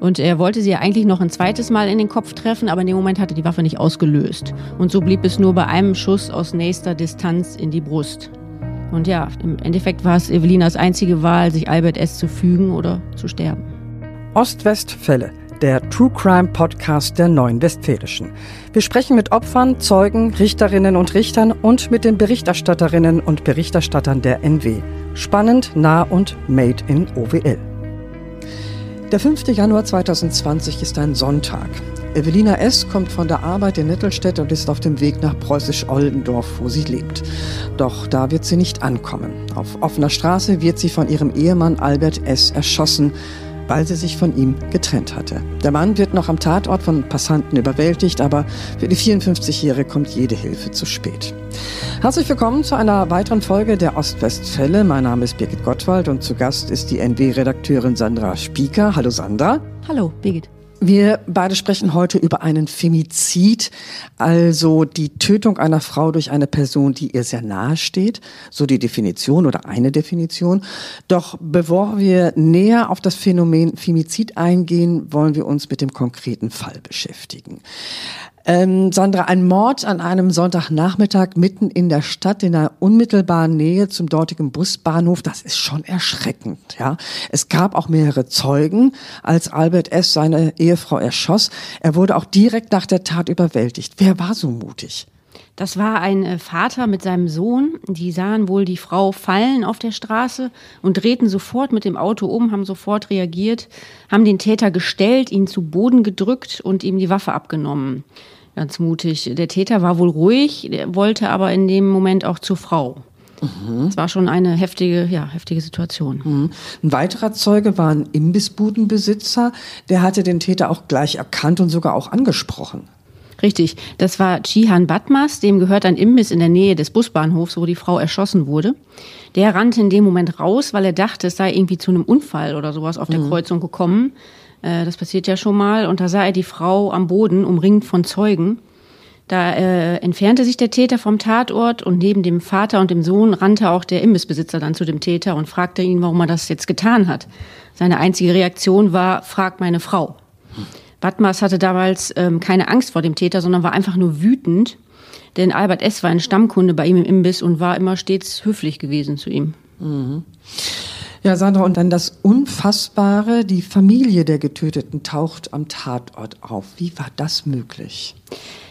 Und er wollte sie ja eigentlich noch ein zweites Mal in den Kopf treffen, aber in dem Moment hatte die Waffe nicht ausgelöst. Und so blieb es nur bei einem Schuss aus nächster Distanz in die Brust. Und ja, im Endeffekt war es Evelinas einzige Wahl, sich Albert S. zu fügen oder zu sterben. Ost-West-Fälle, der True Crime Podcast der Neuen Westfälischen. Wir sprechen mit Opfern, Zeugen, Richterinnen und Richtern und mit den Berichterstatterinnen und Berichterstattern der NW. Spannend, nah und made in OWL. Der 5. Januar 2020 ist ein Sonntag. Evelina S. kommt von der Arbeit in Nittelstedt und ist auf dem Weg nach Preußisch-Oldendorf, wo sie lebt. Doch da wird sie nicht ankommen. Auf offener Straße wird sie von ihrem Ehemann Albert S. erschossen weil sie sich von ihm getrennt hatte. Der Mann wird noch am Tatort von Passanten überwältigt, aber für die 54-Jährige kommt jede Hilfe zu spät. Herzlich willkommen zu einer weiteren Folge der Ostwestfälle. Mein Name ist Birgit Gottwald und zu Gast ist die NW-Redakteurin Sandra Spieker. Hallo Sandra. Hallo Birgit. Wir beide sprechen heute über einen Femizid, also die Tötung einer Frau durch eine Person, die ihr sehr nahe steht, so die Definition oder eine Definition. Doch bevor wir näher auf das Phänomen Femizid eingehen, wollen wir uns mit dem konkreten Fall beschäftigen. Ähm, Sandra, ein Mord an einem Sonntagnachmittag mitten in der Stadt in der unmittelbaren Nähe zum dortigen Busbahnhof, das ist schon erschreckend, ja. Es gab auch mehrere Zeugen, als Albert S. seine Ehefrau erschoss. Er wurde auch direkt nach der Tat überwältigt. Wer war so mutig? Das war ein äh, Vater mit seinem Sohn. Die sahen wohl die Frau fallen auf der Straße und drehten sofort mit dem Auto um, haben sofort reagiert, haben den Täter gestellt, ihn zu Boden gedrückt und ihm die Waffe abgenommen. Ganz mutig. Der Täter war wohl ruhig, wollte aber in dem Moment auch zur Frau. Mhm. Es war schon eine heftige, ja, heftige Situation. Mhm. Ein weiterer Zeuge war ein Imbissbudenbesitzer. Der hatte den Täter auch gleich erkannt und sogar auch angesprochen. Richtig, das war Chihan Batmas, dem gehört ein Imbiss in der Nähe des Busbahnhofs, wo die Frau erschossen wurde. Der rannte in dem Moment raus, weil er dachte, es sei irgendwie zu einem Unfall oder sowas auf der mhm. Kreuzung gekommen. Äh, das passiert ja schon mal. Und da sah er die Frau am Boden, umringt von Zeugen. Da äh, entfernte sich der Täter vom Tatort und neben dem Vater und dem Sohn rannte auch der Imbissbesitzer dann zu dem Täter und fragte ihn, warum er das jetzt getan hat. Seine einzige Reaktion war, frag meine Frau. Batmas hatte damals ähm, keine Angst vor dem Täter, sondern war einfach nur wütend. Denn Albert S. war ein Stammkunde bei ihm im Imbiss und war immer stets höflich gewesen zu ihm. Mhm. Ja, Sandra, und dann das Unfassbare, die Familie der Getöteten taucht am Tatort auf. Wie war das möglich?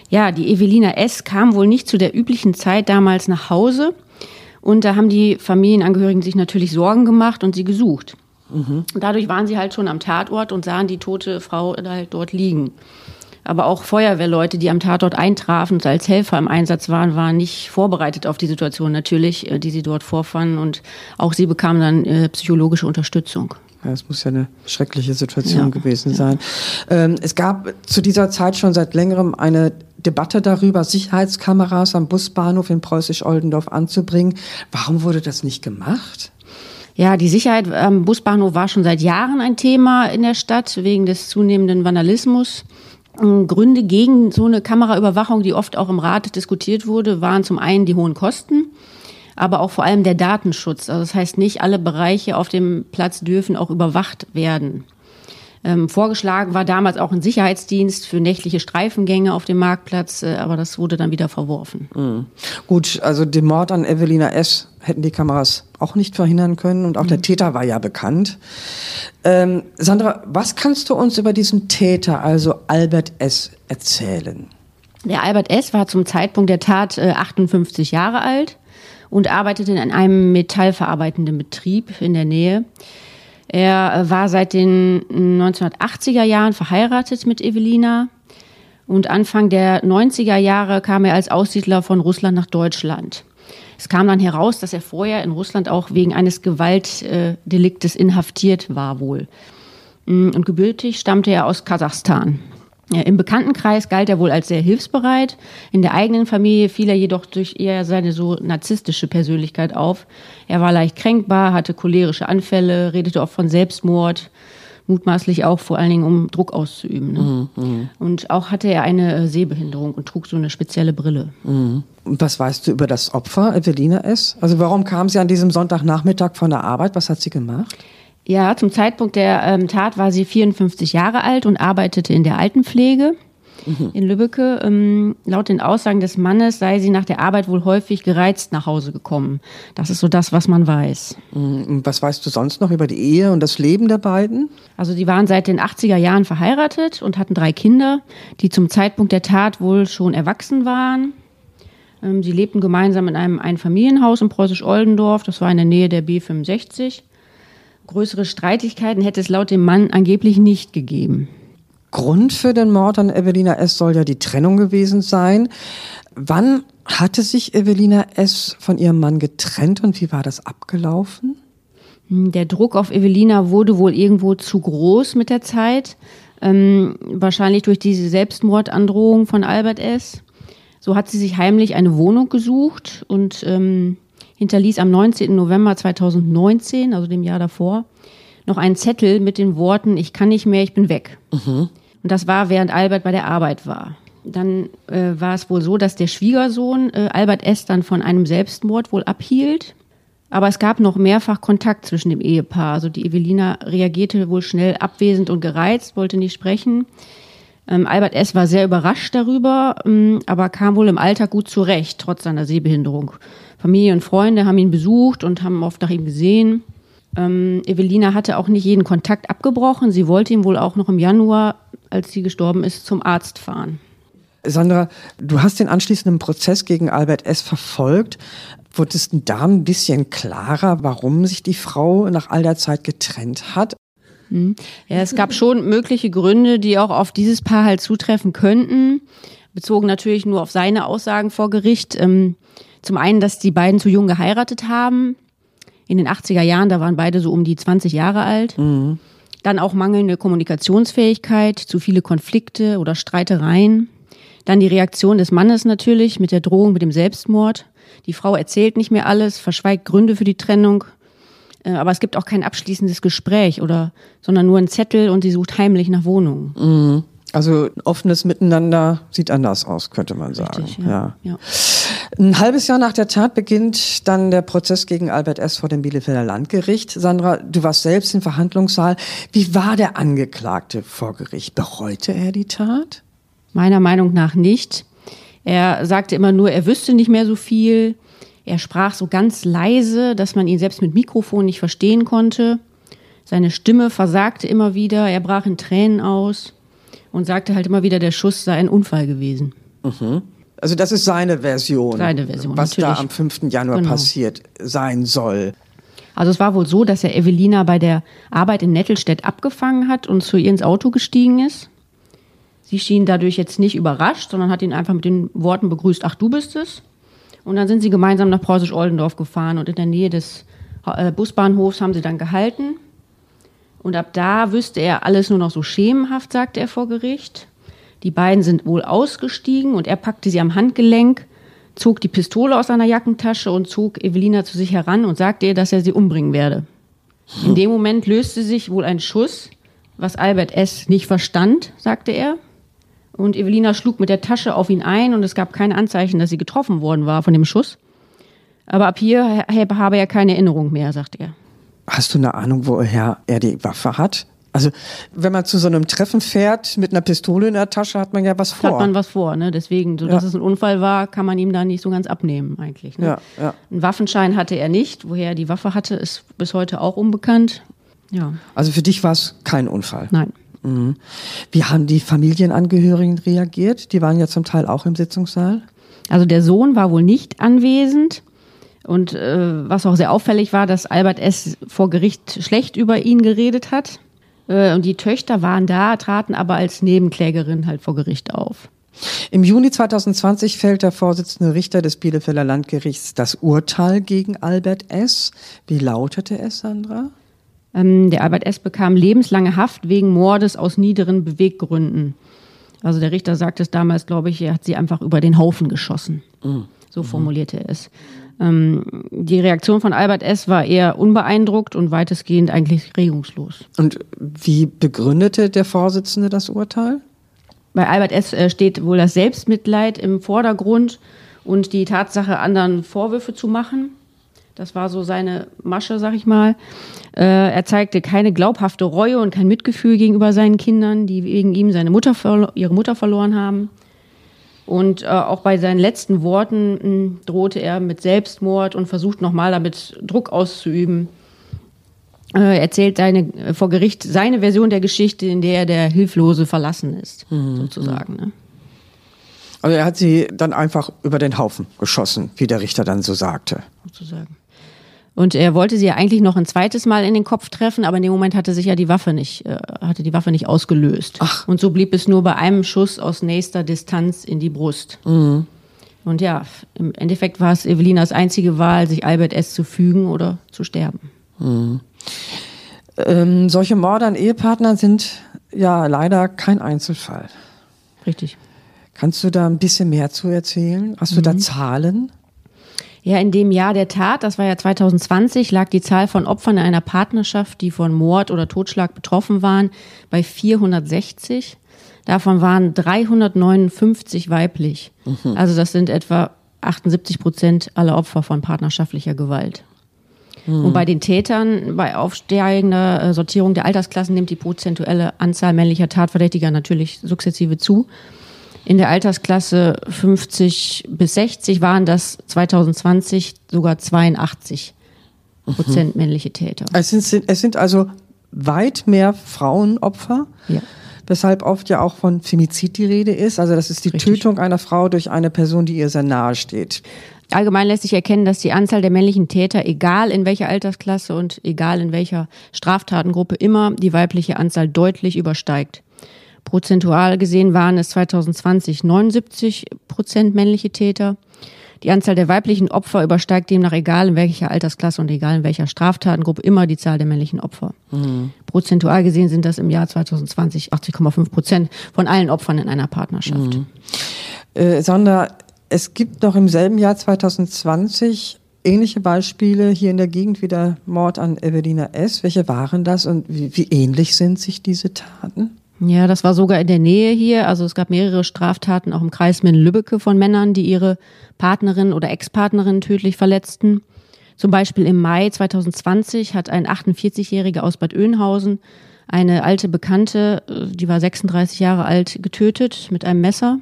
Ja, die Evelina S. kam wohl nicht zu der üblichen Zeit damals nach Hause. Und da haben die Familienangehörigen sich natürlich Sorgen gemacht und sie gesucht. Mhm. Dadurch waren sie halt schon am Tatort und sahen die tote Frau halt dort liegen. Aber auch Feuerwehrleute, die am Tatort eintrafen und als Helfer im Einsatz waren, waren nicht vorbereitet auf die Situation natürlich, äh, die sie dort vorfanden. Und auch sie bekamen dann äh, psychologische Unterstützung. Ja, es muss ja eine schreckliche Situation ja, gewesen sein. Ja. Ähm, es gab zu dieser Zeit schon seit längerem eine Debatte darüber, Sicherheitskameras am Busbahnhof in Preußisch-Oldendorf anzubringen. Warum wurde das nicht gemacht? Ja, die Sicherheit am Busbahnhof war schon seit Jahren ein Thema in der Stadt wegen des zunehmenden Vandalismus. Ähm, Gründe gegen so eine Kameraüberwachung, die oft auch im Rat diskutiert wurde, waren zum einen die hohen Kosten, aber auch vor allem der Datenschutz. Also das heißt, nicht alle Bereiche auf dem Platz dürfen auch überwacht werden. Ähm, vorgeschlagen war damals auch ein Sicherheitsdienst für nächtliche Streifengänge auf dem Marktplatz, äh, aber das wurde dann wieder verworfen. Mhm. Gut, also den Mord an Evelina S. hätten die Kameras auch nicht verhindern können und auch mhm. der Täter war ja bekannt. Ähm, Sandra, was kannst du uns über diesen Täter, also Albert S., erzählen? Der Albert S. war zum Zeitpunkt der Tat äh, 58 Jahre alt und arbeitete in einem metallverarbeitenden Betrieb in der Nähe. Er äh, war seit den 1980er Jahren verheiratet mit Evelina und Anfang der 90er Jahre kam er als Aussiedler von Russland nach Deutschland. Es kam dann heraus, dass er vorher in Russland auch wegen eines Gewaltdeliktes inhaftiert war wohl. Mm, und gebürtig stammte er aus Kasachstan. Im Bekanntenkreis galt er wohl als sehr hilfsbereit. In der eigenen Familie fiel er jedoch durch eher seine so narzisstische Persönlichkeit auf. Er war leicht kränkbar, hatte cholerische Anfälle, redete oft von Selbstmord, mutmaßlich auch vor allen Dingen, um Druck auszuüben. Ne? Mhm, mhm. und auch hatte er eine äh, Sehbehinderung und trug so eine spezielle Brille. Mhm. Was weißt du über das Opfer, Evelina S.? Also warum kam sie an diesem Sonntagnachmittag von der Arbeit? Was hat sie gemacht? Ja, zum Zeitpunkt der ähm, Tat war sie 54 Jahre alt und arbeitete in der Altenpflege mhm. in Lübbecke. Ähm, laut den Aussagen des Mannes sei sie nach der Arbeit wohl häufig gereizt nach Hause gekommen. Das ist so das, was man weiß. Mhm. Was weißt du sonst noch über die Ehe und das Leben der beiden? Also die waren seit den 80er Jahren verheiratet und hatten drei Kinder, die zum Zeitpunkt der Tat wohl schon erwachsen waren. Ähm, sie lebten gemeinsam in einem Einfamilienhaus in Preußisch-Oldendorf. Das war in der Nähe der B65. Größere Streitigkeiten hätte es laut dem Mann angeblich nicht gegeben. Grund für den Mord an Evelina S. soll ja die Trennung gewesen sein. Wann hatte sich Evelina S. von ihrem Mann getrennt und wie war das abgelaufen? Hm, der Druck auf Evelina wurde wohl irgendwo zu groß mit der Zeit. Ähm, wahrscheinlich durch diese Selbstmordandrohung von Albert S. So hat sie sich heimlich eine Wohnung gesucht und ähm, hinterließ am 19. November 2019, also dem Jahr davor, noch einen Zettel mit den Worten, ich kann nicht mehr, ich bin weg. Mhm. Und das war, während Albert bei der Arbeit war. Dann äh, war es wohl so, dass der Schwiegersohn äh, Albert S. dann von einem Selbstmord wohl abhielt. Aber es gab noch mehrfach Kontakt zwischen dem Ehepaar. Also die Evelina reagierte wohl schnell abwesend und gereizt, wollte nicht sprechen. Ähm, Albert S. war sehr überrascht darüber, ähm, aber kam wohl im Alltag gut zurecht, trotz seiner Sehbehinderung. Familie und Freunde haben ihn besucht und haben oft nach ihm gesehen. Ähm, Evelina hatte auch nicht jeden Kontakt abgebrochen. Sie wollte ihn wohl auch noch im Januar, als sie gestorben ist, zum Arzt fahren. Sandra, du hast den anschließenden Prozess gegen Albert S. verfolgt. Wurde es denn da ein bisschen klarer, warum sich die Frau nach all der Zeit getrennt hat? Hm. Ja, es gab schon mögliche Gründe, die auch auf dieses Paar halt zutreffen könnten. Bezogen natürlich nur auf seine Aussagen vor Gericht. Ähm, zum einen, dass die beiden zu jung geheiratet haben in den 80er Jahren, da waren beide so um die 20 Jahre alt. Mhm. Dann auch mangelnde Kommunikationsfähigkeit, zu viele Konflikte oder Streitereien. Dann die Reaktion des Mannes natürlich mit der Drohung mit dem Selbstmord. Die Frau erzählt nicht mehr alles, verschweigt Gründe für die Trennung. Äh, aber es gibt auch kein abschließendes Gespräch oder, sondern nur ein Zettel und sie sucht heimlich nach Wohnungen. Mhm. Also offenes Miteinander sieht anders aus, könnte man sagen. Richtig, ja. ja. ja. Ein halbes Jahr nach der Tat beginnt dann der Prozess gegen Albert S. vor dem Bielefelder Landgericht. Sandra, du warst selbst im Verhandlungssaal. Wie war der Angeklagte vor Gericht? Bereute er die Tat? Meiner Meinung nach nicht. Er sagte immer nur, er wüsste nicht mehr so viel. Er sprach so ganz leise, dass man ihn selbst mit Mikrofon nicht verstehen konnte. Seine Stimme versagte immer wieder. Er brach in Tränen aus und sagte halt immer wieder, der Schuss sei ein Unfall gewesen. Mhm. Also das ist seine Version, seine Version was natürlich. da am 5. Januar genau. passiert sein soll. Also es war wohl so, dass er Evelina bei der Arbeit in Nettelstedt abgefangen hat und zu ihr ins Auto gestiegen ist. Sie schien dadurch jetzt nicht überrascht, sondern hat ihn einfach mit den Worten begrüßt, ach du bist es. Und dann sind sie gemeinsam nach Preußisch-Oldendorf gefahren und in der Nähe des äh, Busbahnhofs haben sie dann gehalten. Und ab da wüsste er alles nur noch so schemenhaft, sagte er vor Gericht. Die beiden sind wohl ausgestiegen und er packte sie am Handgelenk, zog die Pistole aus seiner Jackentasche und zog Evelina zu sich heran und sagte ihr, dass er sie umbringen werde. In dem Moment löste sich wohl ein Schuss, was Albert S. nicht verstand, sagte er. Und Evelina schlug mit der Tasche auf ihn ein und es gab keine Anzeichen, dass sie getroffen worden war von dem Schuss. Aber ab hier habe er keine Erinnerung mehr, sagte er. Hast du eine Ahnung, woher er die Waffe hat? Also, wenn man zu so einem Treffen fährt mit einer Pistole in der Tasche, hat man ja was vor. Hat man was vor, ne? Deswegen, so dass ja. es ein Unfall war, kann man ihm da nicht so ganz abnehmen, eigentlich. Ne? Ja, ja. Einen Waffenschein hatte er nicht. Woher er die Waffe hatte, ist bis heute auch unbekannt. Ja. Also für dich war es kein Unfall? Nein. Mhm. Wie haben die Familienangehörigen reagiert? Die waren ja zum Teil auch im Sitzungssaal. Also der Sohn war wohl nicht anwesend. Und äh, was auch sehr auffällig war, dass Albert S. vor Gericht schlecht über ihn geredet hat. Äh, und die Töchter waren da, traten aber als Nebenklägerin halt vor Gericht auf. Im Juni 2020 fällt der Vorsitzende Richter des Bielefelder Landgerichts das Urteil gegen Albert S. Wie lautete es, Sandra? Ähm, der Albert S. bekam lebenslange Haft wegen Mordes aus niederen Beweggründen. Also der Richter sagte es damals, glaube ich, er hat sie einfach über den Haufen geschossen. Mhm. So formulierte er es. Ähm, die Reaktion von Albert S. war eher unbeeindruckt und weitestgehend eigentlich regungslos. Und wie begründete der Vorsitzende das Urteil? Bei Albert S. Äh, steht wohl das Selbstmitleid im Vordergrund und die Tatsache, anderen Vorwürfe zu machen. Das war so seine Masche, sag ich mal. Äh, er zeigte keine glaubhafte Reue und kein Mitgefühl gegenüber seinen Kindern, die wegen ihm seine Mutter ihre Mutter verloren haben. Und äh, auch bei seinen letzten Worten mh, hm, drohte er mit Selbstmord und versucht nochmal damit Druck auszuüben. Äh, erzählt seine, äh, vor Gericht seine Version der Geschichte, in der er der Hilflose verlassen ist, mhm. sozusagen. Ne? Also er hat sie dann einfach über den Haufen geschossen, wie der Richter dann so sagte. Sozusagen. Und er wollte sie ja eigentlich noch ein zweites Mal in den Kopf treffen, aber in dem Moment hatte sich ja die Waffe nicht, äh, hatte die Waffe nicht ausgelöst. Ach. Und so blieb es nur bei einem Schuss aus nächster Distanz in die Brust. Mhm. Und ja, im Endeffekt war es Evelinas einzige Wahl, sich Albert S. zu fügen oder zu sterben. Mhm. Ähm, solche Morde an Ehepartnern sind ja leider kein Einzelfall. Richtig. Kannst du da ein bisschen mehr zu erzählen? Hast du mhm. da Zahlen? Ja, in dem Jahr der Tat, das war ja 2020, lag die Zahl von Opfern in einer Partnerschaft, die von Mord oder Totschlag betroffen waren, bei 460. Davon waren 359 weiblich. Mhm. Also das sind etwa 78 Prozent aller Opfer von partnerschaftlicher Gewalt. Mhm. Und bei den Tätern, bei aufsteigender äh, Sortierung der Altersklassen nimmt die prozentuelle Anzahl männlicher Tatverdächtiger natürlich sukzessive zu. In der Altersklasse 50 bis 60 waren das 2020 sogar 82 Prozent mhm. männliche Täter. Es sind, es sind also weit mehr Frauenopfer. Ja. Weshalb oft ja auch von Femizid die Rede ist. Also das ist die Richtig. Tötung einer Frau durch eine Person, die ihr sehr nahe steht. Allgemein lässt sich erkennen, dass die Anzahl der männlichen Täter, egal in welcher Altersklasse und egal in welcher Straftatengruppe, immer die weibliche Anzahl deutlich übersteigt. Prozentual gesehen waren es 2020 79 Prozent männliche Täter. Die Anzahl der weiblichen Opfer übersteigt demnach egal in welcher Altersklasse und egal in welcher Straftatengruppe immer die Zahl der männlichen Opfer. Mhm. Prozentual gesehen sind das im Jahr 2020 80,5 Prozent von allen Opfern in einer Partnerschaft. Mhm. Äh, Sandra, es gibt noch im selben Jahr 2020 ähnliche Beispiele hier in der Gegend wie der Mord an Evelina S. Welche waren das und wie, wie ähnlich sind sich diese Taten? Ja, das war sogar in der Nähe hier. Also es gab mehrere Straftaten auch im Kreis Minden-Lübbecke von Männern, die ihre Partnerin oder Ex-Partnerin tödlich verletzten. Zum Beispiel im Mai 2020 hat ein 48-Jähriger aus Bad Oeynhausen eine alte Bekannte, äh, die war 36 Jahre alt, getötet mit einem Messer.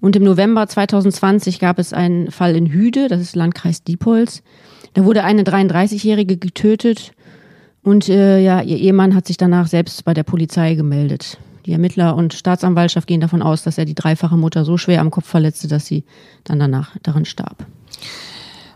Und im November 2020 gab es einen Fall in Hüde, das ist Landkreis Diepholz. Da wurde eine 33-Jährige getötet und äh, ja, ihr Ehemann hat sich danach selbst bei der Polizei gemeldet. Die Ermittler und Staatsanwaltschaft gehen davon aus, dass er die dreifache Mutter so schwer am Kopf verletzte, dass sie dann danach daran starb.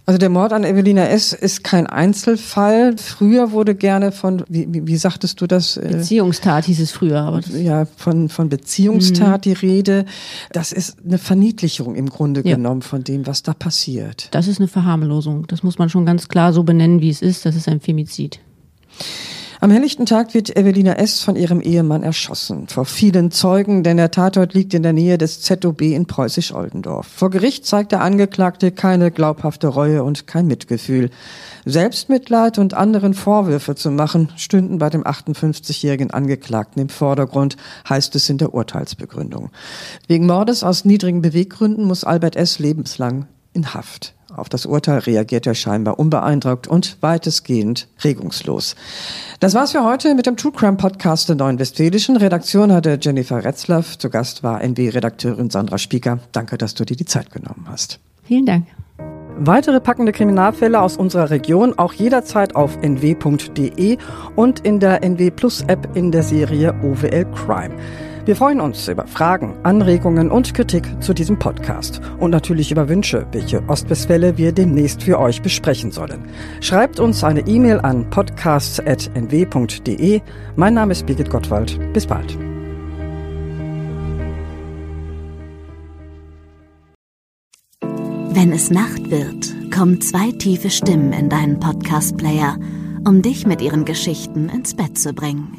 Also der Mord an Evelina S. ist kein Einzelfall. Früher wurde gerne von, wie, wie, sagtest du das? Äh, Beziehungstat hieß es früher. Aber ja, von, von Beziehungstat mhm. die Rede. Das ist eine Verniedlichung im Grunde ja. genommen von dem, was da passiert. Das ist eine Verharmlosung. Das muss man schon ganz klar so benennen, wie es ist. Das ist ein Femizid. Am helllichten Tag wird Evelina S. von ihrem Ehemann erschossen. Vor vielen Zeugen, denn der Tatort liegt in der Nähe des ZOB in Preußisch-Oldendorf. Vor Gericht zeigt der Angeklagte keine glaubhafte Reue und kein Mitgefühl. Selbstmitleid und anderen Vorwürfe zu machen, stünden bei dem 58-jährigen Angeklagten im Vordergrund, heißt es in der Urteilsbegründung. Wegen Mordes aus niedrigen Beweggründen muss Albert S. lebenslang in Haft. Auf das Urteil reagiert er scheinbar unbeeindruckt und weitestgehend regungslos. Das war's für heute mit dem True Crime Podcast der Neuen Westfälischen. Redaktion hatte Jennifer Retzlaff. Zu Gast war NW-Redakteurin Sandra Spieker. Danke, dass du dir die Zeit genommen hast. Vielen Dank. Weitere packende Kriminalfälle aus unserer Region auch jederzeit auf nw.de und in der NW Plus App in der Serie OWL Crime. Wir freuen uns über Fragen, Anregungen und Kritik zu diesem Podcast und natürlich über Wünsche, welche Ostwestfälle wir demnächst für euch besprechen sollen. Schreibt uns eine E-Mail an podcasts.nw.de. Mein Name ist Birgit Gottwald. Bis bald. Wenn es Nacht wird, kommen zwei tiefe Stimmen in deinen Podcast-Player, um dich mit ihren Geschichten ins Bett zu bringen.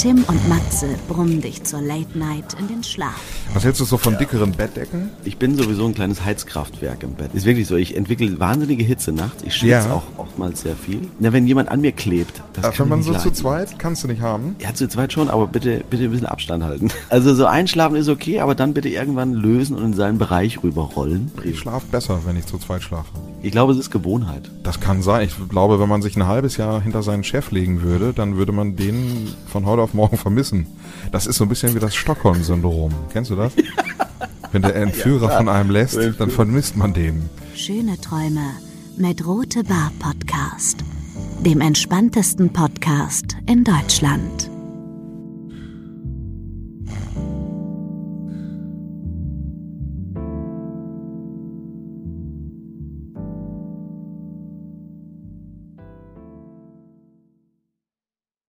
Tim und Matze brummen dich zur Late Night in den Schlaf. Was hältst du so von dickeren Bettdecken? Ich bin sowieso ein kleines Heizkraftwerk im Bett. Ist wirklich so. Ich entwickle wahnsinnige Hitze nachts. Ich schwitze Ja. auch oftmals sehr viel. Na, wenn jemand an mir klebt, das Ach, kann wenn man so nicht zu leiden. zweit, kannst du nicht haben. Ja, zu zweit schon, aber bitte, bitte ein bisschen Abstand halten. Also so einschlafen ist okay, aber dann bitte irgendwann lösen und in seinen Bereich rüberrollen. Ich schlafe besser, wenn ich zu zweit schlafe. Ich glaube, es ist Gewohnheit. Das kann sein. Ich glaube, wenn man sich ein halbes Jahr hinter seinen Chef legen würde, dann würde man den von heute auf morgen vermissen. Das ist so ein bisschen wie das Stockholm-Syndrom. Kennst du das? Wenn der Entführer von einem lässt, dann vermisst man den. Schöne Träume mit Rote Bar Podcast, dem entspanntesten Podcast in Deutschland.